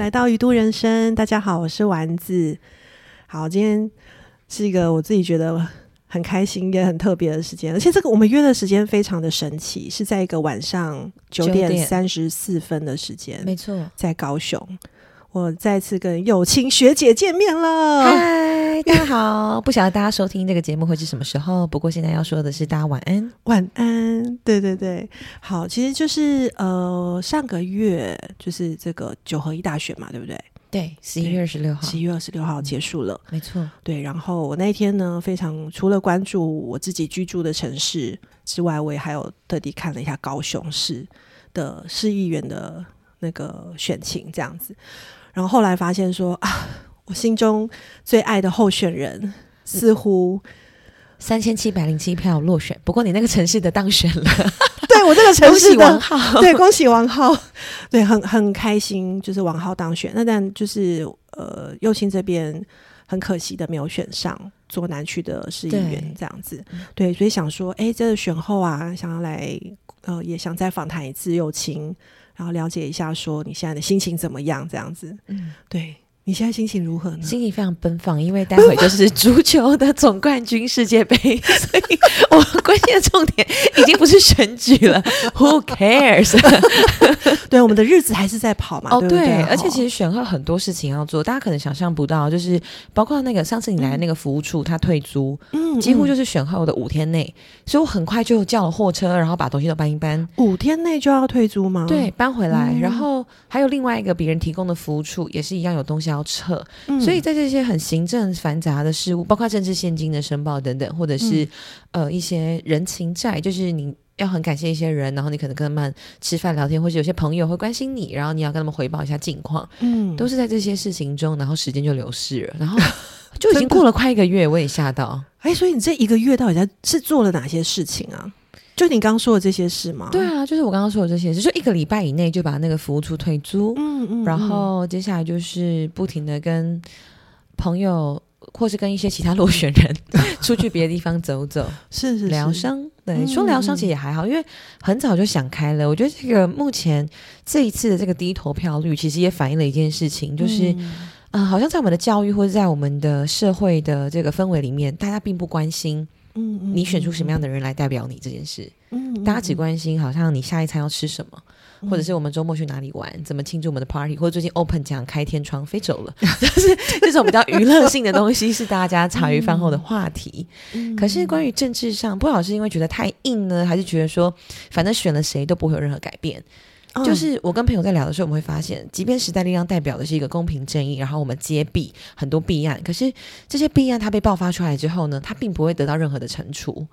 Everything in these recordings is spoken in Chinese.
来到鱼都人生。大家好，我是丸子。好，今天是一个我自己觉得很开心也很特别的时间，而且这个我们约的时间非常的神奇，是在一个晚上九点三十四分的时间，没错，在高雄。我再次跟友情学姐见面了。嗨，大家好！不晓得大家收听这个节目会是什么时候，不过现在要说的是大家晚安，晚安。对对对，好，其实就是呃上个月就是这个九合一大选嘛，对不对？对，十一月二十六号，十一月二十六号结束了，没错。对，然后我那一天呢，非常除了关注我自己居住的城市之外，我也还有特地看了一下高雄市的市议员的那个选情，这样子。然后后来发现说啊，我心中最爱的候选人似乎三千七百零七票落选。不过你那个城市的当选了，对我这个城市的王浩，对恭喜王浩，对 很很开心，就是王浩当选。那但就是呃，右青这边很可惜的没有选上做南区的市议员这样子。对，所以想说，哎，这个选后啊，想要来呃，也想再访谈一次右青。然后了解一下，说你现在的心情怎么样？这样子，嗯，对。你现在心情如何呢？心情非常奔放，因为待会就是足球的总冠军世界杯，所以我关键的重点已经不是选举了。Who cares？对，我们的日子还是在跑嘛。哦，对，而且其实选后很多事情要做，大家可能想象不到，就是包括那个上次你来的那个服务处，他退租，嗯，几乎就是选后的五天内，所以我很快就叫了货车，然后把东西都搬一搬。五天内就要退租吗？对，搬回来。然后还有另外一个别人提供的服务处，也是一样有东西要。撤，所以在这些很行政繁杂的事务，包括政治现金的申报等等，或者是呃一些人情债，就是你要很感谢一些人，然后你可能跟他们吃饭聊天，或者有些朋友会关心你，然后你要跟他们回报一下近况，嗯，都是在这些事情中，然后时间就流逝了，然后 就已经过了快一个月，我也吓到，哎，所以你这一个月到底在是做了哪些事情啊？就你刚刚说的这些事吗？对啊，就是我刚刚说的这些事，就一个礼拜以内就把那个服务处退租，嗯嗯，然后接下来就是不停的跟朋友或是跟一些其他落选人 出去别的地方走走，是是疗伤。对，说疗伤其实也还好，因为很早就想开了。我觉得这个目前这一次的这个低投票率，其实也反映了一件事情，就是嗯，好像在我们的教育或者在我们的社会的这个氛围里面，大家并不关心。嗯，你选出什么样的人来代表你这件事？嗯，大家只关心好像你下一餐要吃什么，或者是我们周末去哪里玩，怎么庆祝我们的 party，或者最近 open 讲开天窗飞走了，就是这种比较娱乐性的东西是大家茶余饭后的话题。可是关于政治上，不好是因为觉得太硬呢，还是觉得说反正选了谁都不会有任何改变？就是我跟朋友在聊的时候，我们会发现，即便时代力量代表的是一个公平正义，然后我们揭弊很多弊案，可是这些弊案它被爆发出来之后呢，它并不会得到任何的惩处，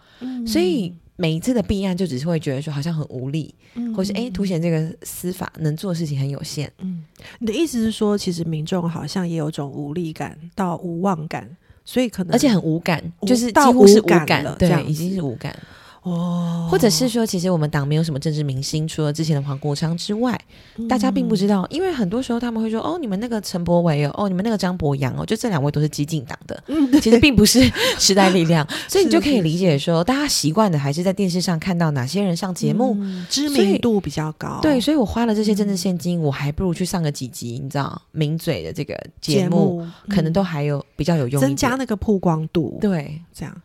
所以每一次的弊案就只是会觉得说好像很无力，或是哎凸显这个司法能做的事情很有限。嗯，你的意思是说，其实民众好像也有种无力感到无望感，所以可能而且很无感，就是几乎是无感了，对，已经是无感。哦，或者是说，其实我们党没有什么政治明星，除了之前的黄国昌之外，大家并不知道。因为很多时候他们会说：“哦，你们那个陈柏伟哦，哦，你们那个张博洋哦，就这两位都是激进党的。”其实并不是时代力量，所以你就可以理解说，大家习惯的还是在电视上看到哪些人上节目，知名度比较高。对，所以我花了这些政治现金，我还不如去上个几集，你知道，名嘴的这个节目，可能都还有比较有用，增加那个曝光度。对，这样。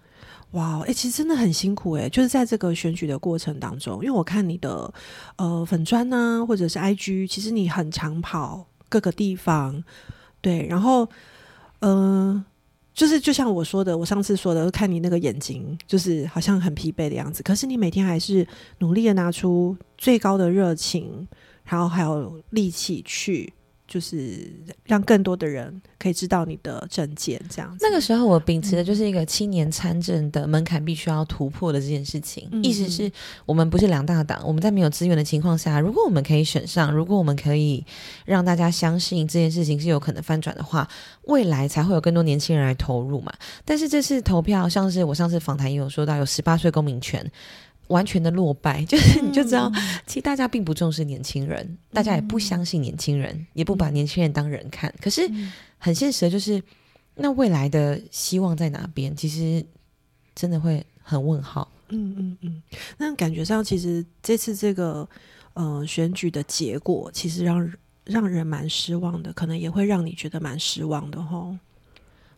哇，哎，其实真的很辛苦哎，就是在这个选举的过程当中，因为我看你的呃粉砖呢，或者是 IG，其实你很常跑各个地方，对，然后嗯，就是就像我说的，我上次说的，看你那个眼睛，就是好像很疲惫的样子，可是你每天还是努力的拿出最高的热情，然后还有力气去。就是让更多的人可以知道你的证件，这样。那个时候我秉持的就是一个青年参政的门槛必须要突破的这件事情，意思是我们不是两大党，我们在没有资源的情况下，如果我们可以选上，如果我们可以让大家相信这件事情是有可能翻转的话，未来才会有更多年轻人来投入嘛。但是这次投票，像是我上次访谈也有说到，有十八岁公民权。完全的落败，就是你就知道，其实大家并不重视年轻人，大家也不相信年轻人，也不把年轻人当人看。可是很现实的就是，那未来的希望在哪边？其实真的会很问号。嗯嗯嗯，那感觉上，其实这次这个呃选举的结果，其实让让人蛮失望的，可能也会让你觉得蛮失望的吼。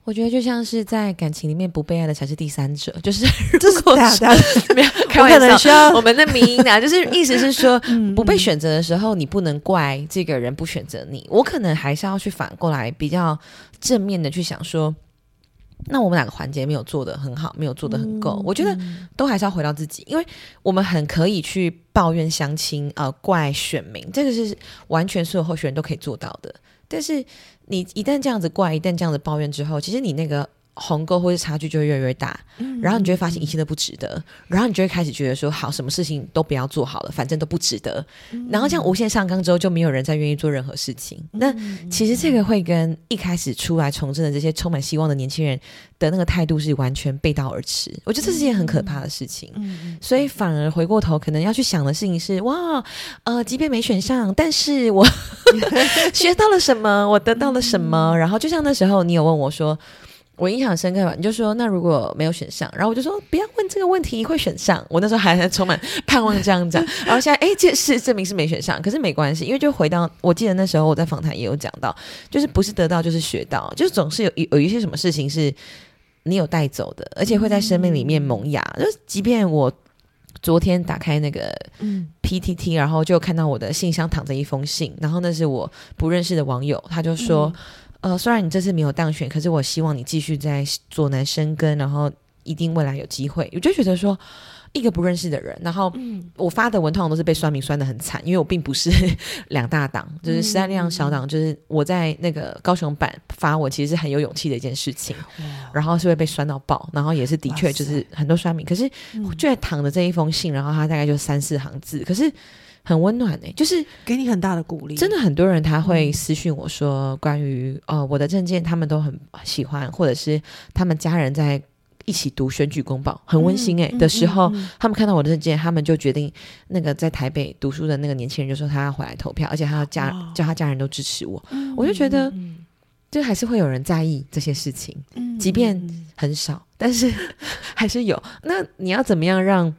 我觉得就像是在感情里面不被爱的才是第三者，就是 这是 没有开玩笑，我们的名音啊，就是意思是说，嗯不被选择的时候，你不能怪这个人不选择你。我可能还是要去反过来比较正面的去想说，那我们哪个环节没有做的很好，没有做的很够？我觉得都还是要回到自己，因为我们很可以去抱怨相亲，呃，怪选民，这个是完全所有候选人都可以做到的。但是你一旦这样子怪，一旦这样子抱怨之后，其实你那个鸿沟或是差距就会越来越大，然后你就会发现一切都不值得，然后你就会开始觉得说，好，什么事情都不要做好了，反正都不值得。然后这样无限上纲之后，就没有人再愿意做任何事情。那其实这个会跟一开始出来从政的这些充满希望的年轻人的那个态度是完全背道而驰。我觉得这是件很可怕的事情。嗯所以反而回过头，可能要去想的事情是：哇，呃，即便没选上，但是我 学到了什么，我得到了什么。然后就像那时候你有问我说，我印象深刻吧？你就说那如果没有选上，然后我就说不要问这个问题，会选上。我那时候还充满盼望这样讲，然后现在哎，这是证明是没选上，可是没关系，因为就回到我记得那时候我在访谈也有讲到，就是不是得到就是学到，就是总是有有一些什么事情是你有带走的，而且会在生命里面萌芽。就是即便我昨天打开那个嗯 PTT，然后就看到我的信箱躺着一封信，然后那是我不认识的网友，他就说，呃，虽然你这次没有当选，可是我希望你继续在左南生根，然后一定未来有机会。我就觉得说，一个不认识的人，然后嗯我发的文通常都是被酸民酸的很惨，因为我并不是 两大党，就是时代力量小党，就是我在那个高雄版发我，其实是很有勇气的一件事情，然后是会被酸到爆，然后也是的确就是很多酸民，可是就在躺着这一封信，然后他大概就三四行字，可是很温暖呢、就是给你很大的鼓励，真的很多人他会私讯我说关于呃我的证件，他们都很喜欢，或者是他们家人在一起读选举公报，很温馨诶、嗯的时候，嗯嗯。他们看到我的证件，他们就决定那个在台北读书的那个年轻人就说他要回来投票，而且他要家哇叫他家人都支持我，嗯我就觉得嗯就还是会有人在意这些事情，嗯即便嗯很少，但是 还是有。那你要怎么样让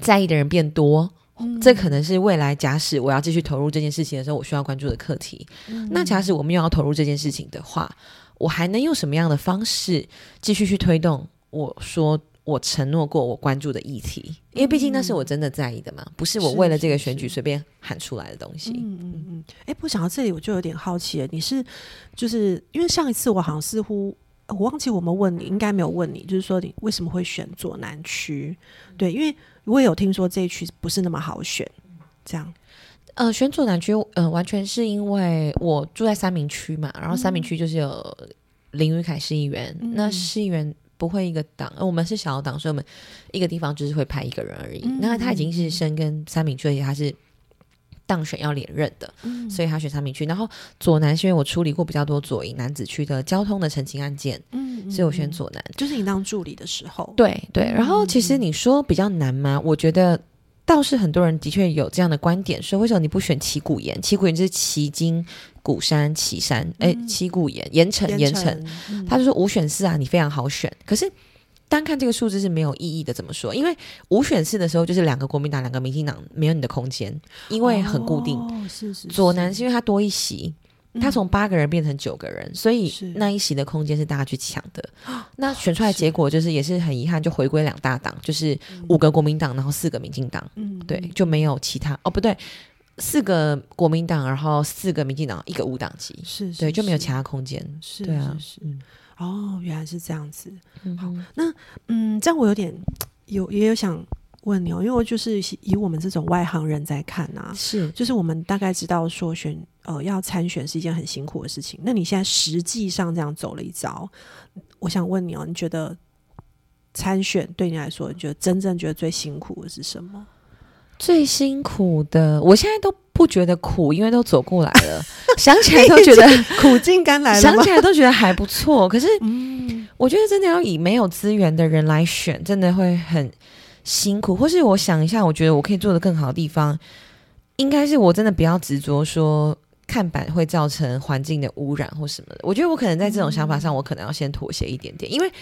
在意的人变多？嗯这可能是未来假使我要继续投入这件事情的时候，我需要关注的课题。嗯那假使我们又要投入这件事情的话，我还能用什么样的方式继续去推动我说我承诺过我关注的议题？因为毕竟那是我真的在意的嘛，不是我为了这个选举随便喊出来的东西。嗯嗯嗯，哎、不想到这里，我就有点好奇了。你是就是因为上一次我好像似乎我忘记我们问你，应该没有问你，就是说你为什么会选左南区？对，因为我也有听说这一区不是那么好选，这样。呃，选左南区，呃，完全是因为我住在三明区嘛，然后三明区就是有林宇凯市议员，嗯那市议员不会一个党，呃我们是小党，所以我们一个地方就是会派一个人而已。嗯那他已经是深耕三明区，而且他是当选要连任的，嗯所以他选三明区。然后左南是因为我处理过比较多左营男子区的交通的澄清案件，嗯所以我选左南。就是你当助理的时候，对对，然后其实你说比较难吗？我觉得倒是很多人的确有这样的观点，说为什么你不选旗鼓岩？旗鼓岩就是旗津、鼓山、旗山，哎、旗鼓岩、盐城、盐城，他就说五选四啊，你非常好选。可是单看这个数字是没有意义的，怎么说？因为五选四的时候就是两个国民党、两个民进党，没有你的空间，因为很固定。哦、是是左南是。是因为他多一席，他从八个人变成九个人，所以那一席的空间是大家去抢的。那选出来结果就是也是很遗憾，就回归两大党，就是五个国民党，然后四个民进党，嗯对，就没有其他哦，不对，四个国民党，然后四个民进党，一个无党籍，是是对，就没有其他空间。是对啊。是是。嗯哦，原来是这样子。嗯哼嗯，这样我有点有也有想问你哦，因为我就是以我们这种外行人在看啊，是就是我们大概知道说选呃要参选是一件很辛苦的事情。那你现在实际上这样走了一遭，我想问你哦，你觉得参选对你来说，你觉得真正觉得最辛苦的是什么？最辛苦的，我现在都不觉得苦，因为都走过来了，想起来都觉得 苦尽甘来了？想起来都觉得还不错。可是嗯，我觉得真的要以没有资源的人来选，真的会很辛苦。或是我想一下，我觉得我可以做的更好的地方，应该是我真的不要执着说看板会造成环境的污染或什么的。我觉得我可能在这种想法上，我可能要先妥协一点点，因为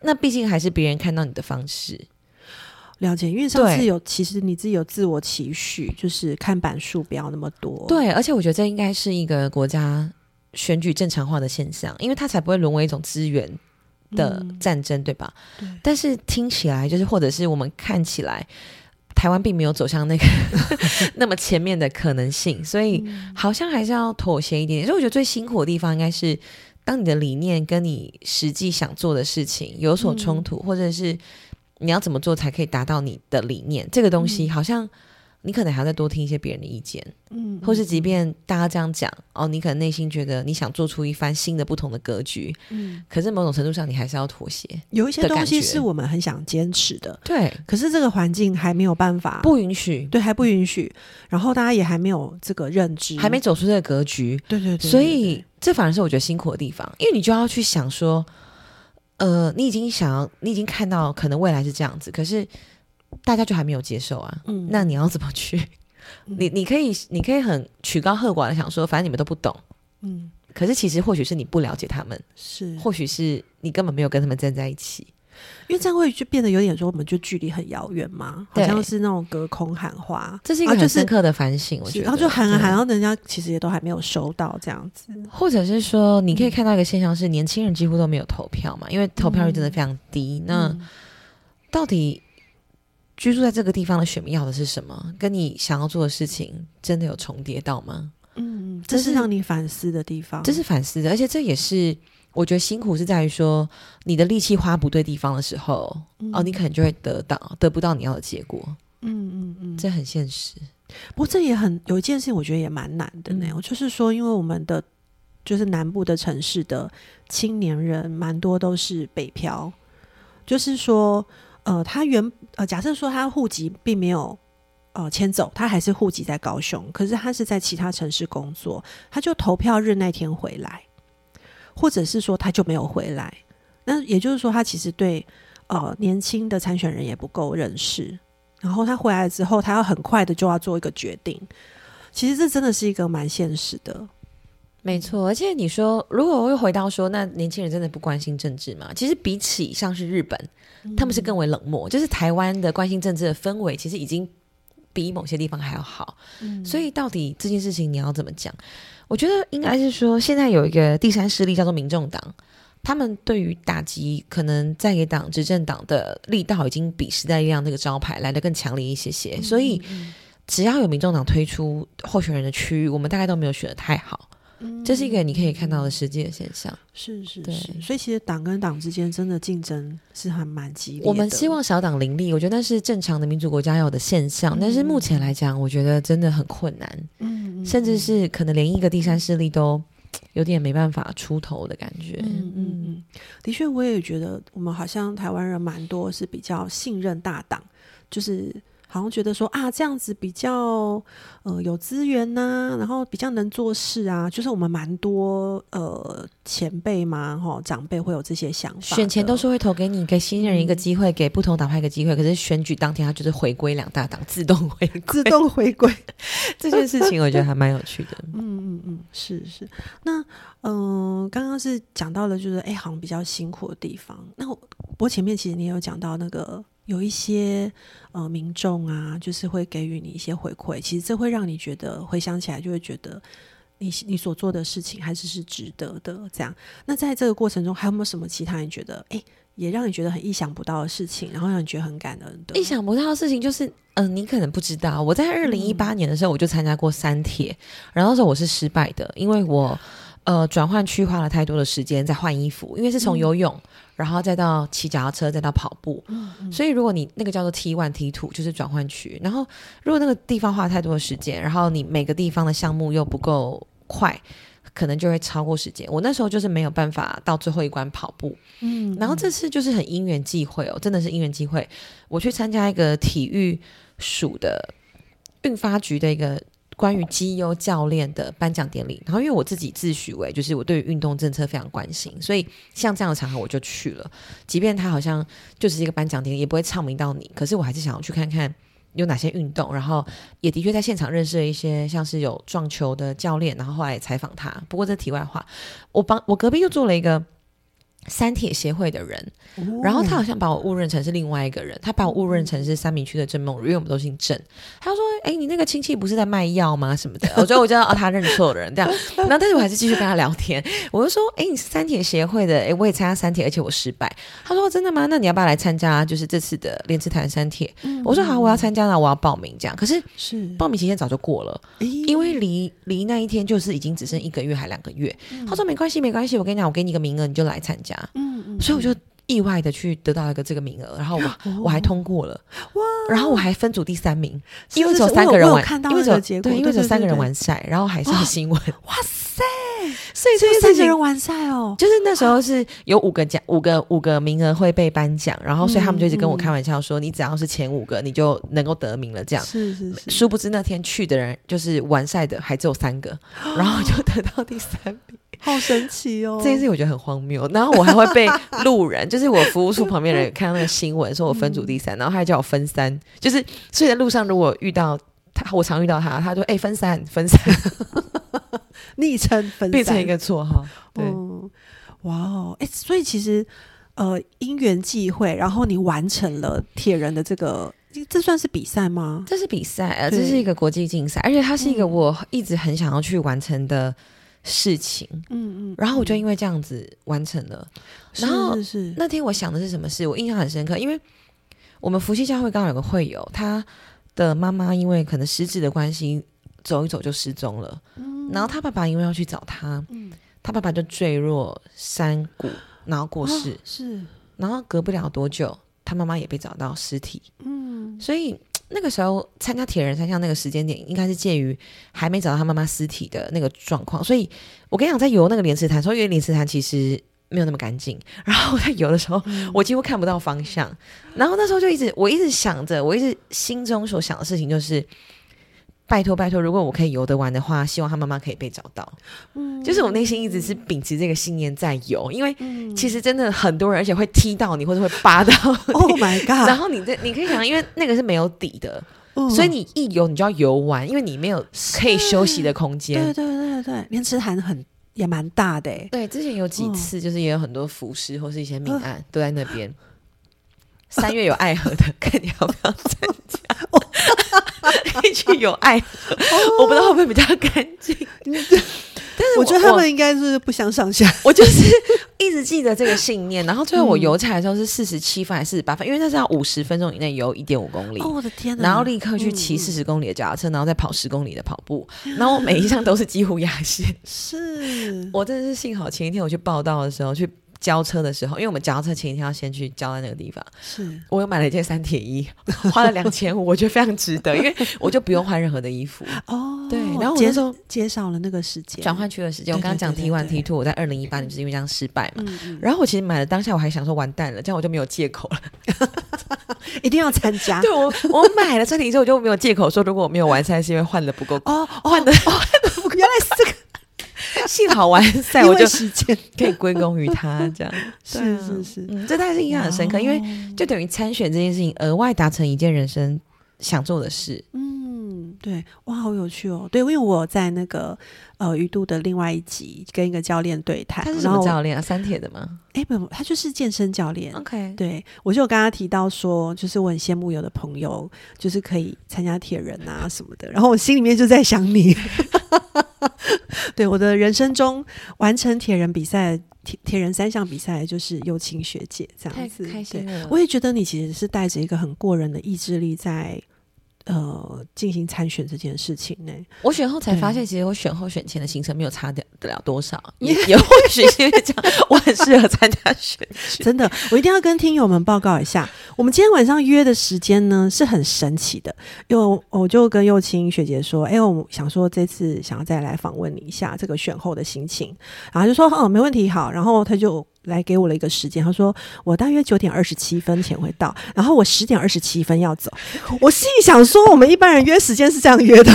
那毕竟还是别人看到你的方式。了解，因为上次有其实你自己有自我期许，就是看板数不要那么多。，对，而且我觉得这应该是一个国家选举正常化的现象，因为它才不会沦为一种资源的嗯战争，对吧？对但是听起来就是，或者是我们看起来，台湾并没有走向那个 那么前面的可能性，所以嗯好像还是要妥协一点点。所以我觉得最辛苦的地方应该是，当你的理念跟你实际想做的事情有所冲突，或者是你要怎么做才可以达到你的理念，这个东西好像。你可能还要再多听一些别人的意见，嗯或是即便大家这样讲哦，你可能内心觉得你想做出一番新的、不同的格局，嗯，可是某种程度上你还是要妥协。有一些东西是我们很想坚持的，对，可是这个环境还没有办法，不允许，对，还不允许，然后大家也还没有这个认知，还没走出这个格局，对对对，所对以这反而是我觉得辛苦的地方，因为你就要去想说，呃，你已经想要，你已经看到可能未来是这样子，可是大家就还没有接受啊，嗯那你要怎么去？你你可以你可以很曲高和寡的想说，反正你们都不懂，嗯可是其实或许是你不了解他们，是，或许是你根本没有跟他们站在一起。因为这样会就变得有点说，我们就距离很遥远嘛，好像是那种隔空喊话，这是一个很深刻的反省，我觉得。然后就喊啊喊，然后人家其实也都还没有收到这样子，或者是说，你可以看到一个现象是，年轻人几乎都没有投票嘛，因为投票率真的非常低。那嗯到底居住在这个地方的选民要的是什么？跟你想要做的事情真的有重叠到吗？嗯，这是让你反思的地方，这是反思的，而且这也是我觉得辛苦是在于说，你的力气花不对地方的时候，哦，你可能就会得到得不到你要的结果，嗯嗯嗯，这很现实。不过这也很有一件事情，我觉得也蛮难的呢。就是说，因为我们的就是南部的城市的青年人，蛮多都是北漂，就是说，呃，他原呃，假设说他户籍并没有呃迁走，他还是户籍在高雄，可是他是在其他城市工作，他就投票日那天回来，或者是说他就没有回来。那也就是说，他其实对呃年轻的参选人也不够认识。然后他回来之后，他要很快的就要做一个决定。其实这真的是一个蛮现实的。没错，而且你说，如果我又回到说，那年轻人真的不关心政治吗？其实比起像是日本，他们是更为冷漠，就是台湾的关心政治的氛围，其实已经比某些地方还要好。嗯所以到底这件事情你要怎么讲？我觉得应该是说，现在有一个第三势力叫做民众党，他们对于打击可能在野党、执政党的力道，已经比时代力量这个招牌来的更强烈一些些。所以只要有民众党推出候选人的区域，我们大概都没有选的太好。这是一个你可以看到的实际的现象。是是是，所以其实党跟党之间真的竞争是还蛮激烈的。我们希望小党林立，我觉得那是正常的民主国家要有的现象。但是目前来讲，我觉得真的很困难，嗯，嗯甚至是可能连一个第三势力都有点没办法出头的感觉。嗯嗯嗯，的确，我也觉得我们好像台湾人蛮多是比较信任大党，就是好像觉得说啊这样子比较呃有资源呐、然后比较能做事啊，就是我们蛮多呃前辈嘛哈长辈会有这些想法的，选前都是会投给你，给新人一个机会，给不同党派一个机会。可是选举当天，他就是回归两大党，自动回归。自动回归。这件事情，我觉得还蛮有趣的。嗯嗯嗯，是是。那嗯、呃刚刚是讲到了，就是哎，好像比较辛苦的地方。那我前面其实你也有讲到那个有一些呃民众啊，就是会给予你一些回馈，其实这会让你觉得回想起来就会觉得你你所做的事情还是是值得的。这样，那在这个过程中还有没有什么其他你觉得哎也让你觉得很意想不到的事情，然后让你觉得很感恩的？意想不到的事情就是，嗯、你可能不知道，我在二零一八年的时候我就参加过三铁，然后那时候我是失败的，因为我呃转换区花了太多的时间在换衣服，因为是从游泳，然后再到骑脚踏车，再到跑步，所以如果你那个叫做 T one T two 就是转换区，然后如果那个地方花太多的时间，然后你每个地方的项目又不够快。可能就会超过时间。我那时候就是没有办法到最后一关跑步，嗯，然后这次就是很因缘际会哦，真的是因缘际会，我去参加一个体育署的运发局的一个关于绩优教练的颁奖典礼。然后因为我自己自诩为就是我对于运动政策非常关心，所以像这样的场合我就去了。即便他好像就是一个颁奖典礼，也不会唱名到你，可是我还是想要去看看。有哪些运动？然后也的确在现场认识了一些像是有撞球的教练，然后后来也采访他。不过这题外话，我帮我隔壁又做了一个三铁协会的人，然后他好像把我误认成是另外一个人，他把我误认成是三明区的郑梦如，因为我们都姓郑。他说：“哎，你那个亲戚不是在卖药吗？什么的？”我觉得我知道哦，他认错人这样。然后但是我还是继续跟他聊天，我就说：“哎，你是三铁协会的？哎，我也参加三铁，而且我失败。”他说：“真的吗？那你要不要来参加？就是这次的莲池潭三铁？”我说：“好，我要参加了，我要报名这样。”可是是报名期限早就过了，因为离离那一天就是已经只剩一个月还两个月。他说：“没关系，没关系，我跟你讲，我给你个名额，你就来参加。”嗯嗯，所以。我就意外的去得到一个这个名额，然后我我还通过了，哇！然后我还分组第三名，因为只有三个人完，因为只有对，因为只有三个人完赛，然后还上新闻，哇塞！所以这三个人完赛哦，就是那时候是有五个奖，五个五个名额会被颁奖，然后所以他们就一直跟我开玩笑说，你只要是前五个，你就能够得名了。这样是是是，殊不知那天去的人就是完赛的还只有三个，然后就得到第三名。好神奇哦！这件事情我觉得很荒谬。然后我还会被路人，就是我服务处旁边人看到那个新闻，说我分组第三，然后他还叫我分三。就是所以在路上如果遇到他，我常遇到他，他就哎分三分三，昵称分变成一个绰号。对，哇哦，哎，所以其实呃因缘际会，然后你完成了铁人的这个，这算是比赛吗？这是比赛啊，这是一个国际竞赛，而且它是一个我一直很想要去完成的。事情，嗯嗯，然后我就因为这样子完成了。然后是那天我想的是什么事？我印象很深刻，因为我们福气教会刚好有个会友，他的妈妈因为可能失智的关系，走一走就失踪了。嗯，然后他爸爸因为要去找他，嗯，他爸爸就坠落山谷，然后过世。是，然后隔不了多久，他妈妈也被找到尸体。嗯，所以。那个时候参加铁人三项那个时间点，应该是介于还没找到他妈妈尸体的那个状况，所以我跟你讲，在游那个莲池潭，所以因为莲池潭其实没有那么干净，然后在游的时候，我几乎看不到方向，然后那时候就一直我一直想着，我一直心中所想的事情就是。拜托拜托，如果我可以游得完的话，希望他妈妈可以被找到。嗯，就是我内心一直是秉持这个信念在游，因为其实真的很多人，而且会踢到你或者会扒到。Oh my god！然后你这你可以想，因为那个是没有底的，所以你一游你就要游完，因为你没有可以休息的空间。对对对对，莲池潭很也蛮大的。对，之前有几次就是也有很多浮尸或是一些命案都在那边。三月有爱河的，看你要不要参加。一去有爱河，我不知道会不会比较干净。但是我觉得他们应该是不相上下。我就是一直记得这个信念，然后最后我游起来的时候是四十七分还是四十八分？因为那是要五十分钟以内游一点五公里。哦，我的天然后立刻去骑四十公里的脚踏车，然后再跑十公里的跑步。然后我每一项都是几乎压线。是我真的是幸好前一天我去报道的时候去。交车的时候，因为我们交车前一天要先去交在那个地方。是我又买了一件三铁衣，花了两千五，我觉得非常值得，因为 我就不用换任何的衣服。哦，对，然后我那时候减少了那个时间，转换区的时间。我刚刚讲 T one T two，我在二零一八年就是因为这样失败嘛。然后我其实买了当下，我还想说完蛋了，这样我就没有借口了，一定要参加。对我，我买了三铁衣之后，我就没有借口说如果我没有完赛是因为换的不够哦，换的换的不够，原来是这个。幸好完赛，我就可以归功于他，这样 是是是，嗯，这大概是印象很深刻，因为就等于参选这件事情，额外达成一件人生想做的事。嗯，对，哇，好有趣哦。对，因为我在那个呃鱼肚的另外一集跟一个教练对谈，他是什么教练啊？三铁的吗？哎，不，他就是健身教练。OK，对我就有跟他提到说，就是我很羡慕有的朋友，就是可以参加铁人啊什么的，然后我心里面就在想你。对我的人生中完成铁人比赛、铁铁人三项比赛，就是友情学姐这样子。开心了，我也觉得你其实是带着一个很过人的意志力在。呃，进行参选这件事情呢，我选后才发现，其实我选后选前的行程没有差得了多少，也也或许因为这样，我很适合参加选举。真的，我一定要跟听友们报告一下，我们今天晚上约的时间呢是很神奇的，因为我就跟幼青学姐说，哎，我们想说这次想要再来访问你一下这个选后的心情，然后就说，哦，没问题，好，然后他就。来给我了一个时间，他说我大约九点二十七分前会到，然后我十点二十七分要走。我心里想说，我们一般人约时间是这样约的，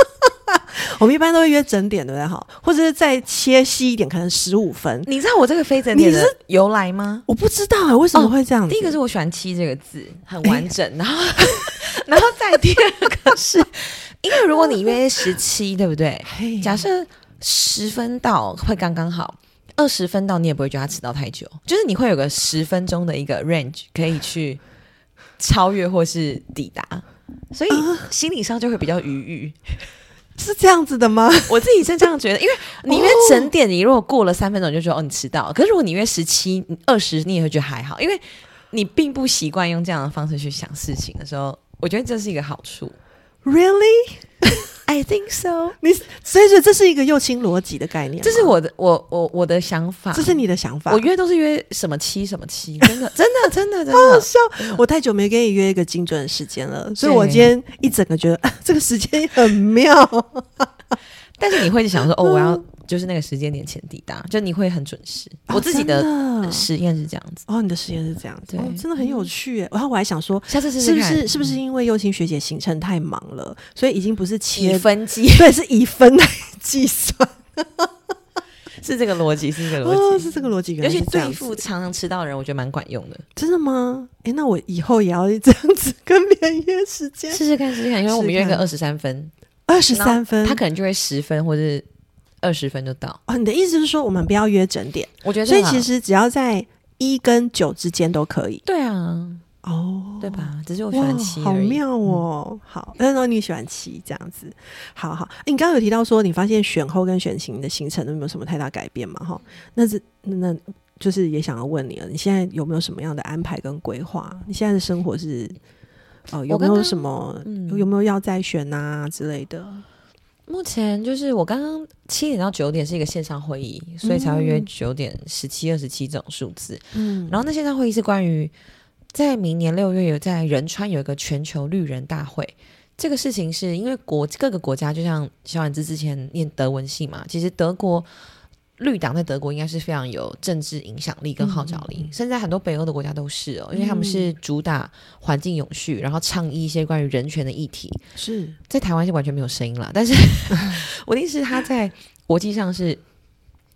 我们一般都会约整点，对不对？好，或者是再切细一点，可能十五分。你知道我这个非整点的由来吗？我不知道啊，为什么会这样？第一个是我喜欢“七”这个字，很完整，然后，然后再第二个是因为如果你约十七，对不对？假设十分到会刚刚好。二十分到，你也不会觉得他迟到太久，就是你会有个十分钟的一个 range 可以去超越或是抵达，所以心理上就会比较愉悦。是这样子的吗？我自己是这样觉得，因为你约整点，你如果过了三分钟，你就觉得哦你迟到了。可是如果你约十七、二十，你也会觉得还好，因为你并不习惯用这样的方式去想事情的时候，我觉得这是一个好处。Really？I think so，你所以说这是一个右倾逻辑的概念，这是我的我我我的想法，这是你的想法。我约都是约什么七什么七，真的 真的真的真的好。笑，我太久没跟你约一个精准的时间了，所以我今天一整个觉得、啊、这个时间很妙。但是你会想说，哦，我要就是那个时间点前抵达，就你会很准时。我自己的实验是这样子，哦，你的实验是这样子，对哦，真的很有趣耶。然后我还想说，下次试是不是是不是因为幼晴学姐行程太忙了，所以已经不是以切分计对，是以分来计算。是这个逻辑，是这个哦，逻辑。是这个逻辑，原尤其对付。常常迟到的人，我觉得蛮管用的。真的吗？哎，那我以后也要这样子跟别人约时间。试试看，试试看，因为我们约个二十三分，二十三分，他可能就会十分或者二十分就到。哦，你的意思是说我们不要约整点，我觉得，所以其实只要在一跟九之间都可以对啊，哦，对吧？只是我喜欢七。好妙哦！好，那那你喜欢七这样子，好好。诶你刚刚有提到说，你发现选后跟选行的行程都没有什么太大改变嘛？哈，那是那那就是也想要问你了，你现在有没有什么样的安排跟规划？你现在的生活是呃有没有什么、嗯有没有要再选啊之类的？目前就是我刚刚七点到九点是一个线上会议，所以才会约九点十七、二十七这种数字。嗯然后那线上会议是关于在明年六月有在仁川有一个全球绿人大会。这个事情是因为国各个国家，就像小婉之之前念德文系嘛，其实德国绿党在德国应该是非常有政治影响力跟号召力，甚至在很多北欧的国家都是哦，因为他们是主打环境永续，然后倡议一些关于人权的议题。是在台湾是完全没有声音了，但是 我的意思是他在国际上是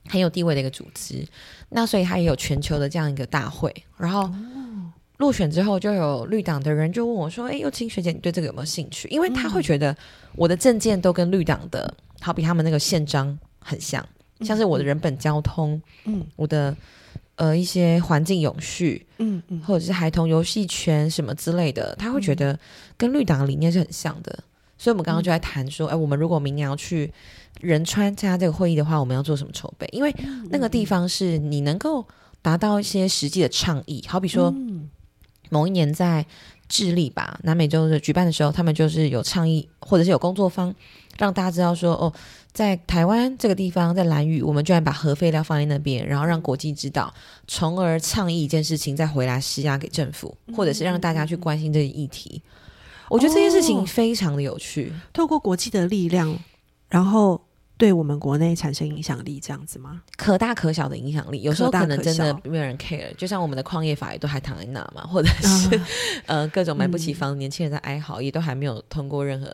很有地位的一个组织，那所以他也有全球的这样一个大会，然后。落选之后，就有绿党的人就问我说：“哎，幼青学姐，你对这个有没有兴趣？”因为他会觉得我的证件都跟绿党的，好比他们那个宪章很像，像是我的人本交通，嗯我的呃一些环境永续，嗯嗯。或者是孩童游戏圈什么之类的，他会觉得跟绿党的理念是很像的。所以，我们刚刚就在谈说，哎、我们如果明年要去仁川参加这个会议的话，我们要做什么筹备？因为那个地方是你能够达到一些实际的倡议，好比说嗯。某一年在智利吧，南美洲的举办的时候，他们就是有倡议，或者是有工作方，让大家知道说，哦，在台湾这个地方，在蓝屿，我们居然把核废料放在那边，然后让国际知道，从而倡议一件事情，再回来施压给政府，或者是让大家去关心这个议题。我觉得这件事情哦非常的有趣。透过国际的力量，然后对我们国内产生影响力，这样子吗？可大可小的影响力，有时候可能真的没有人 care，就像我们的矿业法也都还躺在那嘛，或者是、啊 呃各种买不起嗯房，年轻人在哀嚎，也都还没有通过任何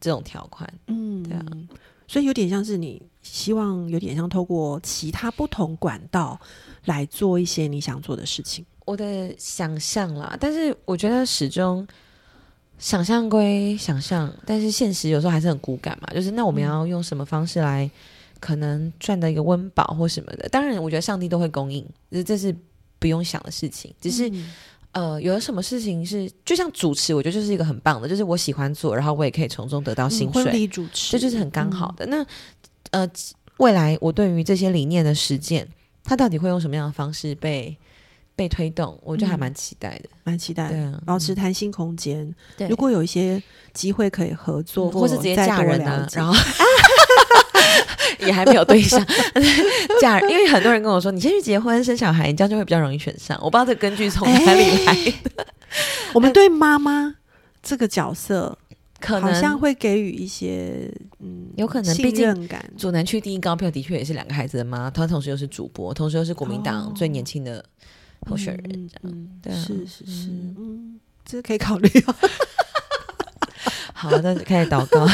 这种条款。嗯，对啊，所以有点像是你希望有点像透过其他不同管道来做一些你想做的事情。我的想象啦，但是我觉得始终想象归想象，但是现实有时候还是很骨感嘛。就是那我们要用什么方式来可能赚到一个温饱或什么的？当然，我觉得上帝都会供应，这这是不用想的事情。只是、嗯呃，有什么事情是就像主持，我觉得就是一个很棒的，就是我喜欢做，然后我也可以从中得到薪水。嗯婚礼主持，这就是很刚好的。那呃，未来我对于这些理念的实践，它到底会用什么样的方式被被推动？我觉得还蛮期待的。蛮期待的。对啊，保持弹性空间，对如果有一些机会可以合作，嗯或是直接嫁人了解啊，然后 也还没有对象 嫁人，因为很多人跟我说，你先去结婚生小孩，你这样就会比较容易选上。我不知道这个根据从哪里来，我们对妈妈这个角色，可好像能会给予一些嗯，有可能毕信竟任感。主南区第一高票的确也是两个孩子的妈，她同时又是主播，同时又是国民党哦最年轻的候选人，嗯这样。嗯，对啊是是是，嗯嗯，这可以考虑哦。好，那就开始祷告。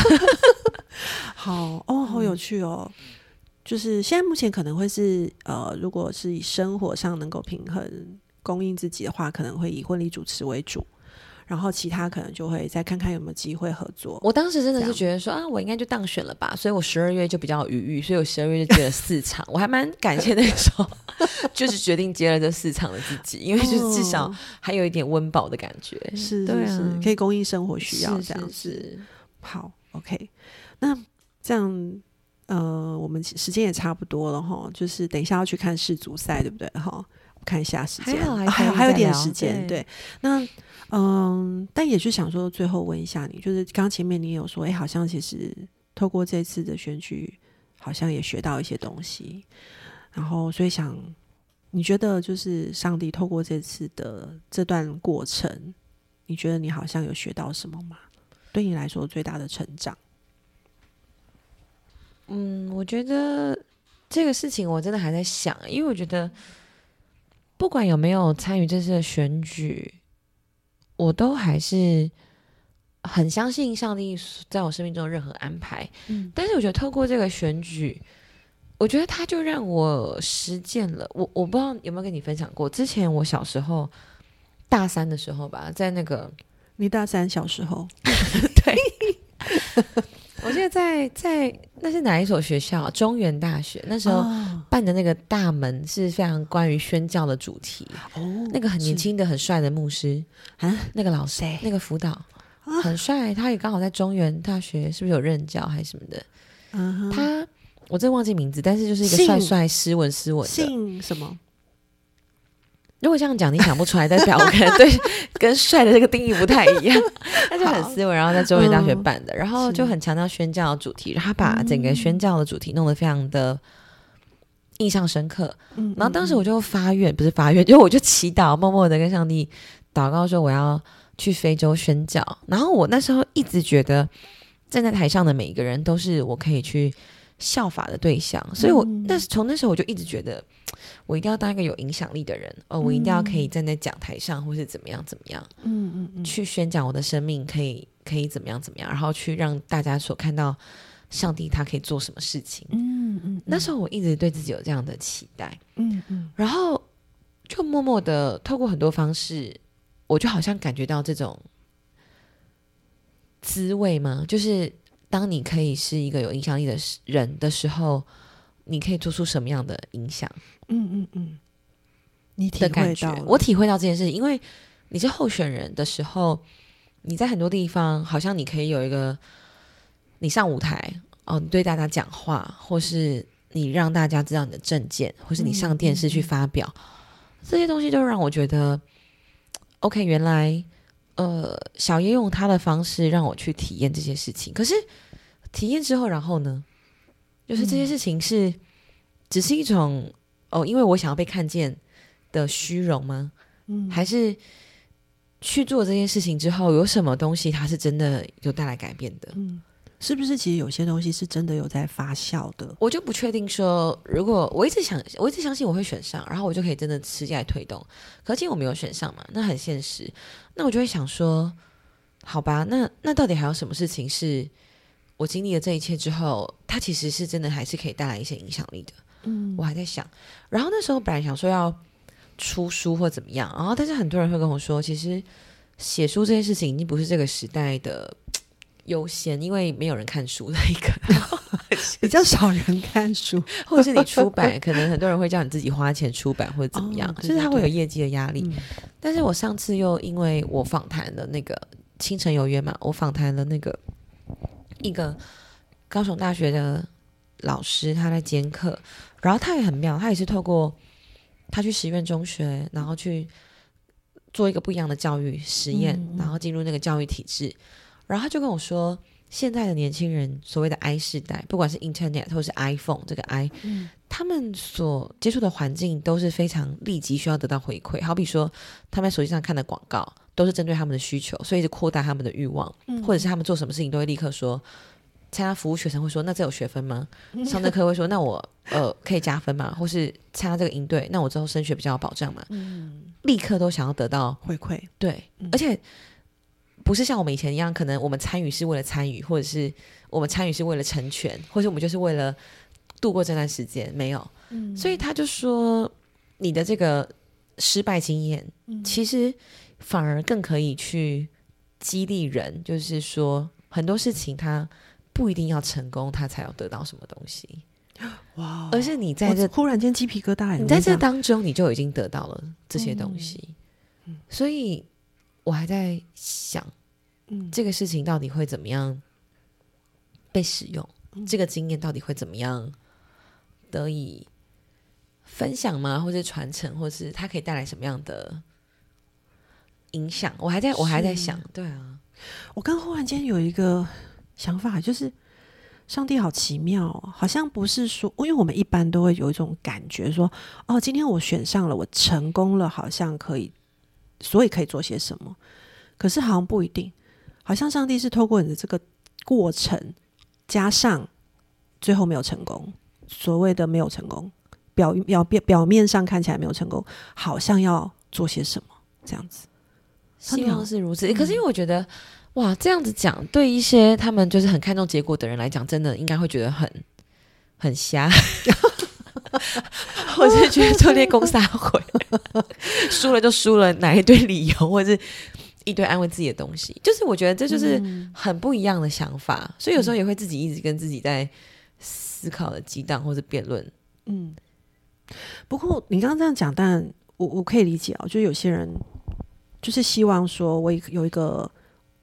好哦，好有趣哦。就是现在目前可能会是呃，如果是以生活上能够平衡供应自己的话，可能会以婚礼主持为主。然后其他可能就会再看看有没有机会合作。我当时真的是觉得说啊，我应该就当选了吧，所以我十二月就比较有余裕，所以我十二月就接了四场，我还蛮感谢那个时候，就是决定接了这四场的自己，因为就是至少还有一点温饱的感觉，是对是啊可以供应生活需要是这样子。是好，OK，那这样。呃，我们时间也差不多了哈，就是等一下要去看世足赛，对不对？哈，我看一下时间，还有还有点时间，对对。那嗯，但也是想说，最后问一下你，就是刚前面你有说，哎，好像其实透过这次的选举，好像也学到一些东西，然后所以想，你觉得就是上帝透过这次的这段过程，你觉得你好像有学到什么吗？对你来说最大的成长？嗯，我觉得这个事情我真的还在想，因为我觉得不管有没有参与这次的选举，我都还是很相信上帝在我生命中的任何安排。嗯但是我觉得透过这个选举，我觉得他就让我实践了。我我不知道有没有跟你分享过，之前我小时候大三的时候吧，在那个你大三小时候，对，我记得在在那是哪一所学校？啊？中原大学。那时候哦。办的那个大门是非常关于宣教的主题，哦那个很年轻的很帅的牧师。啊，那个老师那个辅导。啊。很帅，他也刚好在中原大学是不是有任教还是什么的？嗯，他我真忘记名字，但是就是一个帅帅、斯文斯文的。姓什么？如果这样讲你想不出来，代表我 可能对跟帅的这个定义不太一样。他就很斯文，然后在中原大学办的，然后就很强调宣教的主题，他把整个宣教的主题弄得非常的印象深刻。嗯，然后当时嗯我就发愿，不是发愿，就我就祈祷，默默的跟上帝祷告说我要去非洲宣教。然后我那时候一直觉得站在台上的每一个人都是我可以去效法的对象，所以我嗯那从那时候我就一直觉得 我一定要当一个有影响力的人，哦，我一定要可以站在讲台上，或是怎么样怎么样。嗯嗯嗯，去宣讲我的生命可以可以怎么样怎么样，然后去让大家所看到上帝他可以做什么事情。嗯嗯，那时候我一直对自己有这样的期待，嗯嗯然后就默默的透过很多方式，我就好像感觉到这种滋味吗？就是当你可以是一个有影响力的人的时候，你可以做出什么样的影响？嗯嗯嗯，你体的感觉会到，我体会到这件事情，因为你是候选人的时候，你在很多地方好像你可以有一个，你上舞台哦，你对大家讲话，或是你让大家知道你的证件，或是你上电视去发表，这些东西都让我觉得，OK，原来呃，小叶用他的方式让我去体验这些事情，可是体验之后，然后呢，就是这些事情是、只是一种哦，因为我想要被看见的虚荣吗？嗯还是去做这件事情之后，有什么东西它是真的有带来改变的？嗯，是不是其实有些东西是真的有在发酵的？我就不确定说，如果我一直想，我一直相信我会选上，然后我就可以真的吃下来推动。可惜我没有选上嘛，那很现实。那我就会想说，好吧，那那到底还有什么事情是我经历了这一切之后，它其实是真的还是可以带来一些影响力的？嗯我还在想。然后那时候本来想说要出书或怎么样，然后但是很多人会跟我说，其实写书这件事情已经不是这个时代的优先，因为没有人看书的一个，比较少人看书，或者是你出版，可能很多人会叫你自己花钱出版或者怎么样，哦对就是它对对会有业绩的压力。嗯但是我上次又因为我访谈了那个清晨有约嘛，我访谈了那个一个高雄大学的老师，他在兼课，然后他也很妙，他也是透过他去实验中学，然后去做一个不一样的教育实验，然后进入那个教育体制，然后他就跟我说。现在的年轻人，所谓的 I 世代，不管是 Internet 或是 iPhone 这个 I，嗯。他们所接触的环境都是非常立即需要得到回馈，好比说他们在手机上看的广告都是针对他们的需求，所以是扩大他们的欲望，嗯或者是他们做什么事情都会立刻说，参加服务学生会说那这有学分吗？嗯上这课会说那我呃可以加分吗？或是参加这个营队，那我之后升学比较有保障嘛？嗯，立刻都想要得到回馈，对，嗯而且不是像我们以前一样，可能我们参与是为了参与，或者是我们参与是为了成全，或者我们就是为了度过这段时间，没有。嗯所以他就说，你的这个失败经验，嗯其实反而更可以去激励人，就是说很多事情他不一定要成功，他才要得到什么东西，哇！而是你在这忽然间鸡皮疙瘩，你在这当中，你就已经得到了这些东西。所以我还在想，嗯，这个事情到底会怎么样被使用？这个经验到底会怎么样得以分享吗？或者传承，或是它可以带来什么样的影响？我还在我还在想，对啊，我刚忽然间有一个想法，就是上帝好奇妙，好像不是说，因为我们一般都会有一种感觉，说哦，今天我选上了，我成功了，好像可以。所以可以做些什么？可是好像不一定，好像上帝是透过你的这个过程，加上最后没有成功，所谓的没有成功，表表表表面上看起来没有成功，好像要做些什么这样子。希望是如此。可是因为我觉得，哇，这样子讲，对一些他们就是很看重结果的人来讲，真的应该会觉得很很瞎。我是觉得做那公撒鬼，输了就输了，哪一堆理由或者是一堆安慰自己的东西，就是我觉得这就是很不一样的想法，所以有时候也会自己一直跟自己在思考的激荡或者辩论。嗯，不过你刚刚这样讲，但我我可以理解啊，就有些人就是希望说我有一个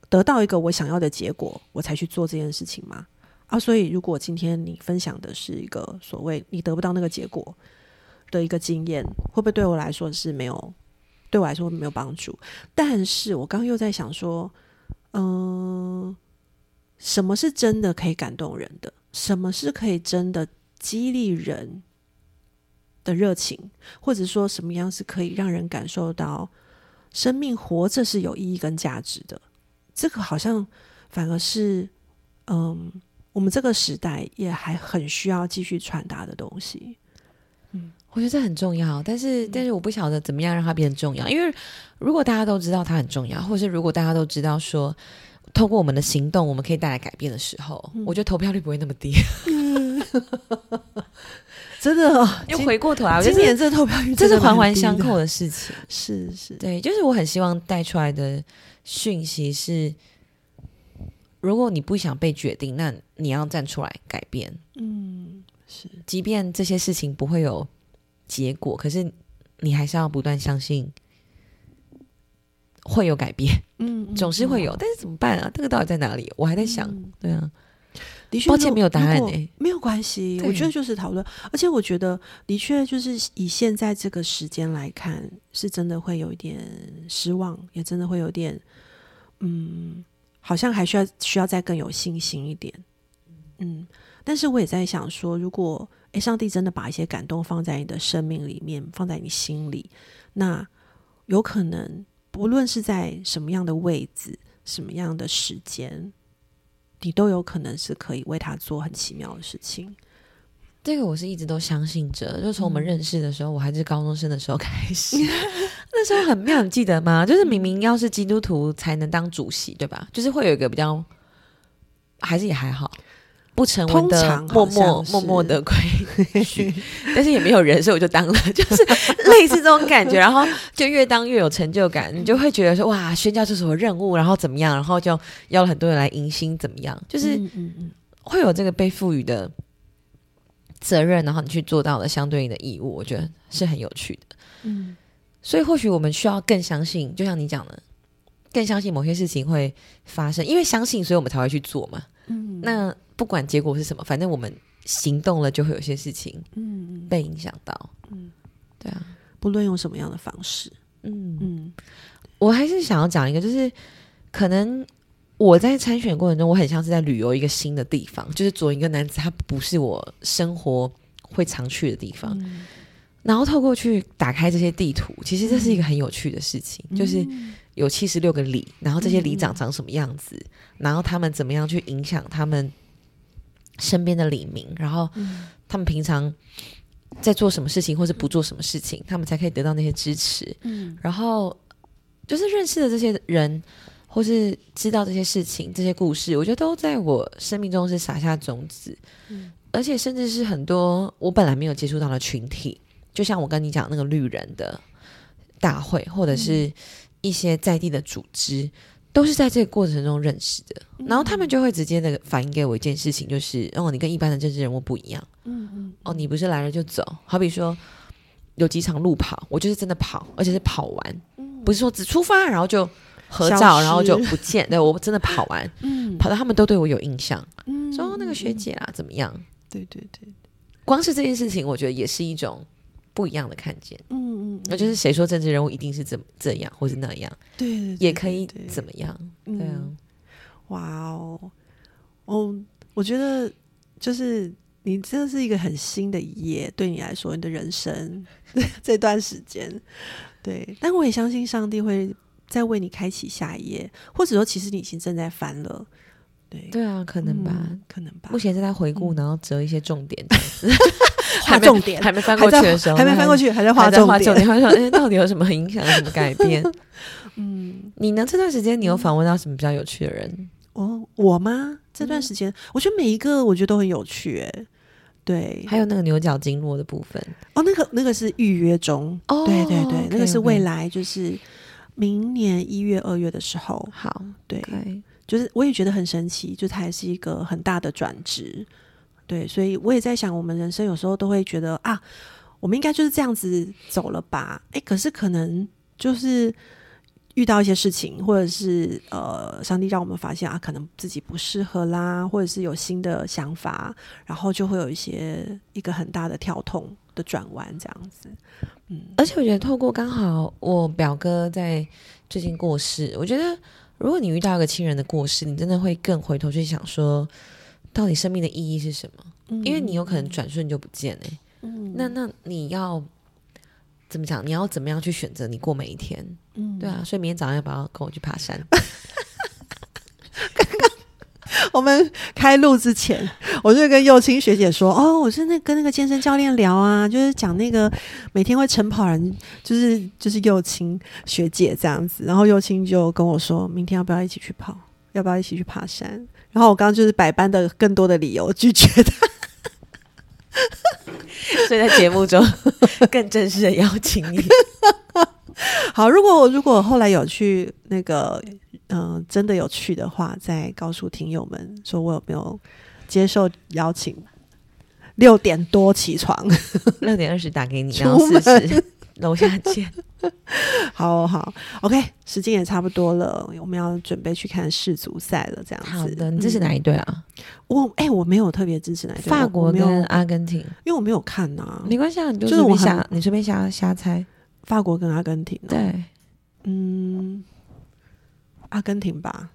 得到一个我想要的结果，我才去做这件事情嘛。啊，所以如果今天你分享的是一个所谓你得不到那个结果的一个经验，会不会对我来说是没有对我来说没有帮助？但是我刚刚又在想说，嗯，什么是真的可以感动人的？什么是可以真的激励人的热情？或者说什么样是可以让人感受到生命活着是有意义跟价值的？这个好像反而是，嗯。我们这个时代也还很需要继续传达的东西，嗯，我觉得这很重要，但是但是我不晓得怎么样让它变得重要，因为如果大家都知道它很重要，或是如果大家都知道说，透过我们的行动我们可以带来改变的时候，我觉得投票率不会那么低。真的，又回过头来，今年这投票率这是环环相扣的事情，是是，对，就是我很希望带出来的讯息是。如果你不想被决定，那你要站出来改变。嗯，是，即便这些事情不会有结果，可是你还是要不断相信会有改变。嗯，总是会有，但是怎么办啊？这个到底在哪里？我还在想。对啊，的确，抱歉没有答案诶，没有关系。我觉得就是讨论，而且我觉得的确就是以现在这个时间来看，是真的会有一点失望，也真的会有点嗯。好像还需要需要再更有信心一点，嗯，但是我也在想说，如果诶，上帝真的把一些感动放在你的生命里面，放在你心里，那有可能不论是在什么样的位置、什么样的时间，你都有可能是可以为他做很奇妙的事情。这个我是一直都相信着，就从我们认识的时候，我还是高中生的时候开始。那时候很妙，你记得吗？就是明明要是基督徒才能当主席，对吧？就是会有一个比较，还是也还好，不成文的默默默默的 规矩，但是也没有人，所以我就当了，就是类似这种感觉。然后就越当越有成就感，你就会觉得说哇，宣教是什么任务，然后怎么样？然后就邀了很多人来迎新，怎么样？就是会有这个被赋予的。责任，然后你去做到了相对应的义务，我觉得是很有趣的。嗯，所以或许我们需要更相信，就像你讲的，更相信某些事情会发生，因为相信，所以我们才会去做嘛。嗯，那不管结果是什么，反正我们行动了，就会有些事情，嗯，被影响到。嗯，对啊，不论用什么样的方式，嗯。嗯，我还是想要讲一个，就是可能。我在参选过程中，我很像是在旅游一个新的地方，就是左一个男子，他不是我生活会常去的地方。然后透过去打开这些地图，其实这是一个很有趣的事情，就是有七十六个里，然后这些里长长什么样子，然后他们怎么样去影响他们身边的李明，然后他们平常在做什么事情，或是不做什么事情，他们才可以得到那些支持。嗯，然后就是认识的这些人。或是知道这些事情、这些故事，我觉得都在我生命中是撒下种子，嗯，而且甚至是很多我本来没有接触到的群体，就像我跟你讲那个绿人的大会，或者是一些在地的组织，都是在这个过程中认识的。然后他们就会直接的反映给我一件事情，就是哦，你跟一般的政治人物不一样。嗯嗯，哦，你不是来了就走。好比说有几场路跑，我就是真的跑，而且是跑完，不是说只出发然后就合照，然后就不见。对我真的跑完，嗯跑到他们都对我有印象，嗯说哦那个学姐啊怎么样？对对对，光是这件事情，我觉得也是一种不一样的看见。嗯嗯，那就是谁说政治人物一定是怎么这样，或是那样，对对，也可以怎么样？对对啊，嗯。哇哦，哦，我觉得就是你真的是一个很新的一页，对你来说，你的人生 这段时间，对，但我也相信上帝会再为你开启下一页，或者说其实你已经正在翻了，对，对啊，可能吧。嗯可能吧。目，前正在回顾，然后折一些重点，画重点，还没翻过去的时候，还没翻过去，还在还画重点，还说哎，到底有什么影响，有什么改变？嗯，你呢？这段时间你有访问到什么比较有趣的人？哦，我吗？这段时间，我觉得每一个我觉得都很有趣，哎，对，还有那个牛角经络的部分，哦，那个那个是预约中，哦对对对，那个是未来，就是明年一月、二月的时候，好，对就是我也觉得很神奇，就它还是一个很大的转职，对，所以我也在想，我们人生有时候都会觉得啊，我们应该就是这样子走了吧？哎，可是可能就是遇到一些事情，或者是呃，上帝让我们发现啊，可能自己不适合啦，或者是有新的想法，然后就会有一些一个很大的跳痛的转弯，这样子。嗯，而且我觉得透过刚好我表哥在最近过世，我觉得如果你遇到一个亲人的过世，你真的会更回头去想说，到底生命的意义是什么？因为你有可能转瞬就不见哎、嗯那那你要怎么讲？你要怎么样去选择你过每一天？嗯对啊，所以明天早上要不要跟我去爬山？我们开录之前，我就跟幼青学姐说：“哦，我是那跟那个健身教练聊啊，就是讲那个每天会晨跑人，就是就是幼青学姐这样子。”然后幼青就跟我说：“明天要不要一起去跑？要不要一起去爬山？”然后我刚刚就是百般的更多的理由拒绝他。所以在节目中 更正式的邀请你。好，如果如果后来有去那个嗯、呃真的有去的话，再告诉听友们说我有没有接受邀请。六点多起床，六点二十打给你，出然后四门十楼下见。好好，OK，时间也差不多了，我们要准备去看世足赛了。这样子，好的，你这是哪嗯一队啊？我哎、我没有特别支持哪一队，法国跟阿根廷，因为我没有看呐、没关系啊，你就就是我很随便瞎，你随便瞎瞎猜。法国跟阿根廷、哦，，对，嗯，阿根廷吧。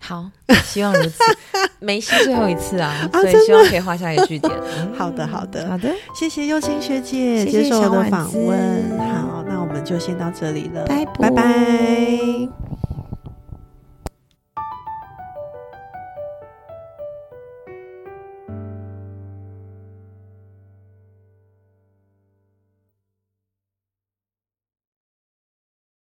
好，希望如此。梅西最后一次啊，所以希望可以画下一个句点。嗯 好的好的好的，谢谢幼青学姐接受我的访问。好，那我就先到这里了，拜拜拜拜。